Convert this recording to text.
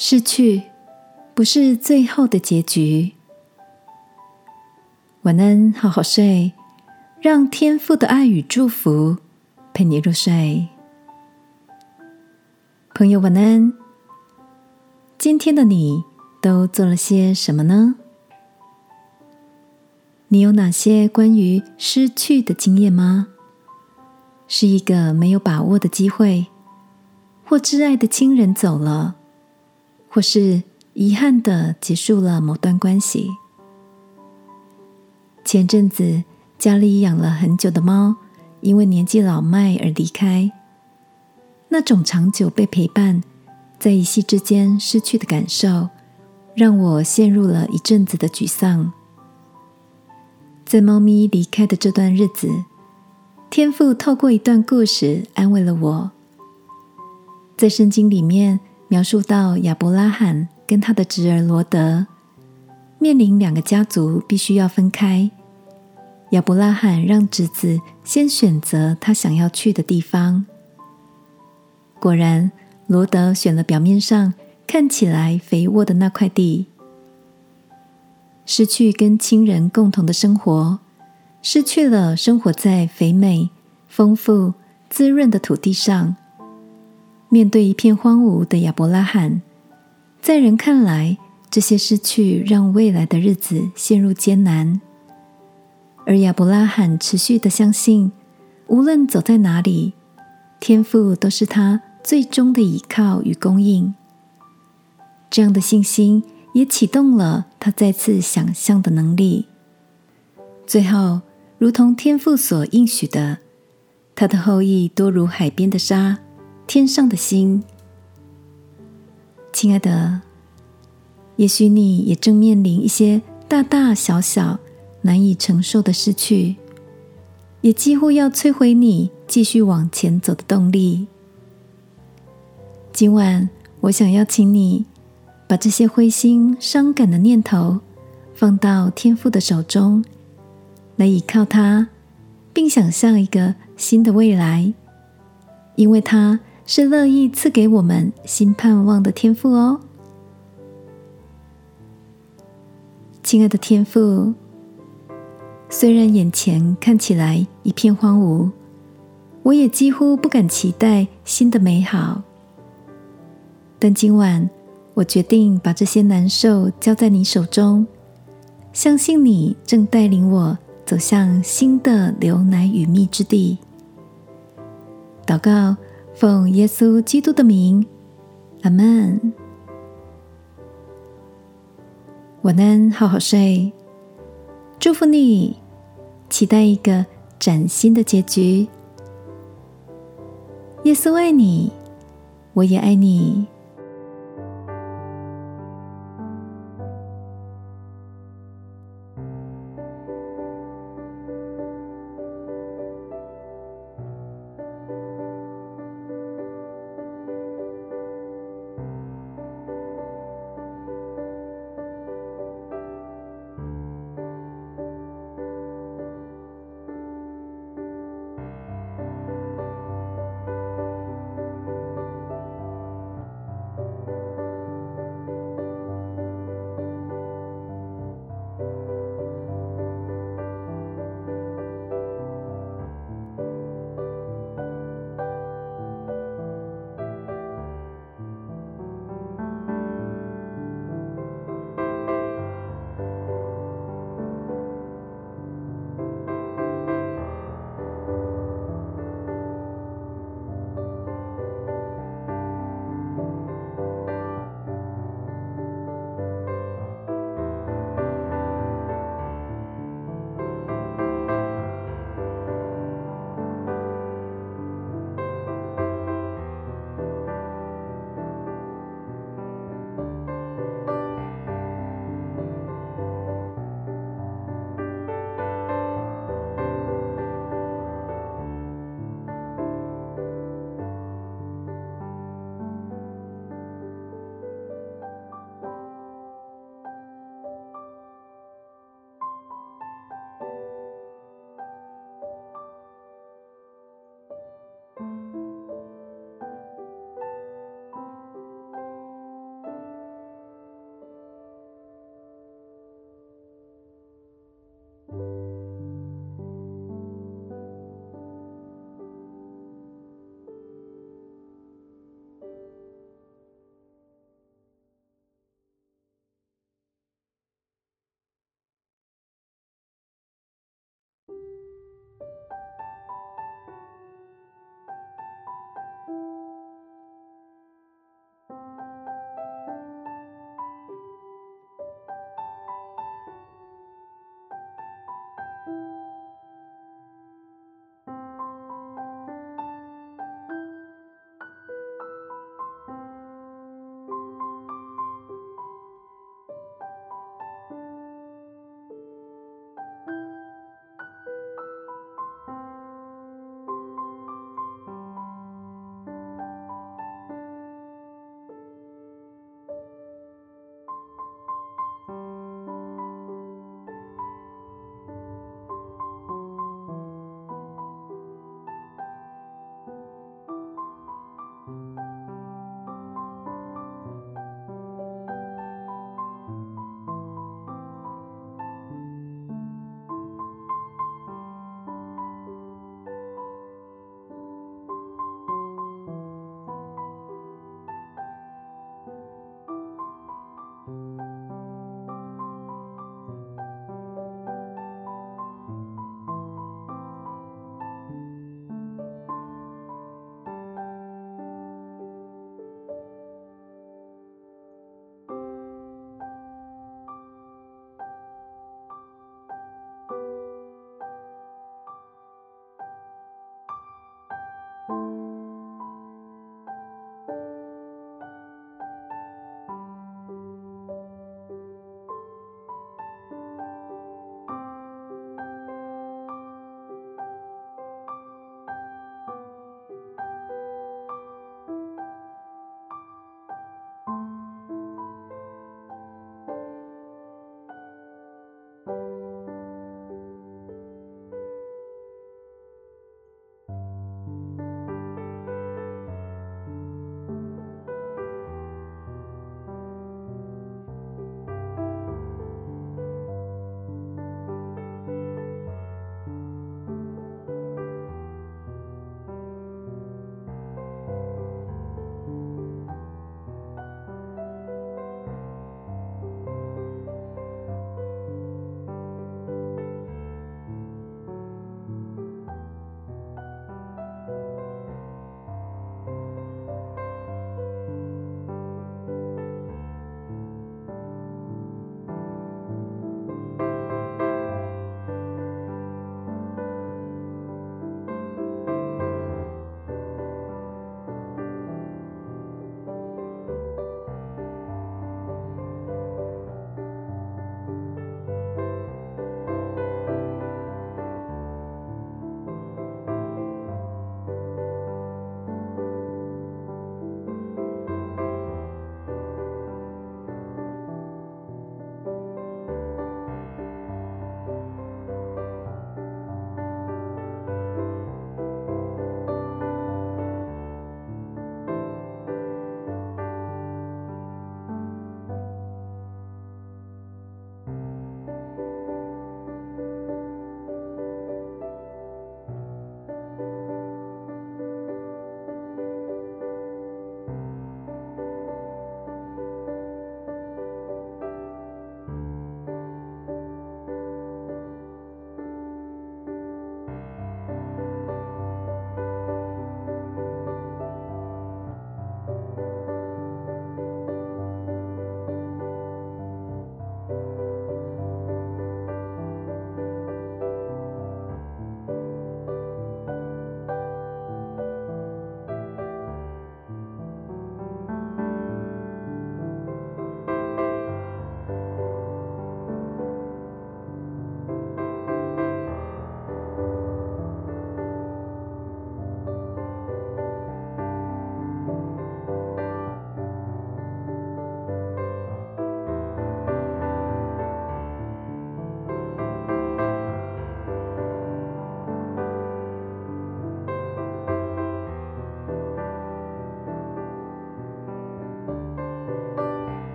失去不是最后的结局。晚安，好好睡，让天父的爱与祝福陪你入睡。朋友，晚安。今天的你都做了些什么呢？你有哪些关于失去的经验吗？是一个没有把握的机会，或挚爱的亲人走了，或是遗憾的结束了某段关系。前阵子家里养了很久的猫，因为年纪老迈而离开。那种长久被陪伴，在一夕之间失去的感受，让我陷入了一阵子的沮丧。在猫咪离开的这段日子，天父透过一段故事安慰了我。在圣经里面描述到亚伯拉罕跟他的侄儿罗德，面临两个家族必须要分开。亚伯拉罕让侄子先选择他想要去的地方。果然，罗德选了表面上看起来肥沃的那块地。失去跟亲人共同的生活，失去了生活在肥美、丰富、滋润的土地上。面对一片荒芜的亚伯拉罕，在人看来，这些失去让未来的日子陷入艰难。而亚伯拉罕持续的相信，无论走在哪里，天父都是他最终的依靠与供应。这样的信心也启动了他再次想象的能力。最后，如同天父所应许的，他的后裔多如海边的沙，天上的星。亲爱的，也许你也正面临一些大大小小。难以承受的失去，也几乎要摧毁你继续往前走的动力。今晚，我想邀请你把这些灰心伤感的念头放到天父的手中，来依靠他，并想象一个新的未来，因为他是乐意赐给我们新盼望的天赋哦，亲爱的天赋。虽然眼前看起来一片荒芜，我也几乎不敢期待新的美好。但今晚，我决定把这些难受交在你手中，相信你正带领我走向新的流奶与蜜之地。祷告，奉耶稣基督的名，阿门。晚安，好好睡。祝福你，期待一个崭新的结局。耶稣爱你，我也爱你。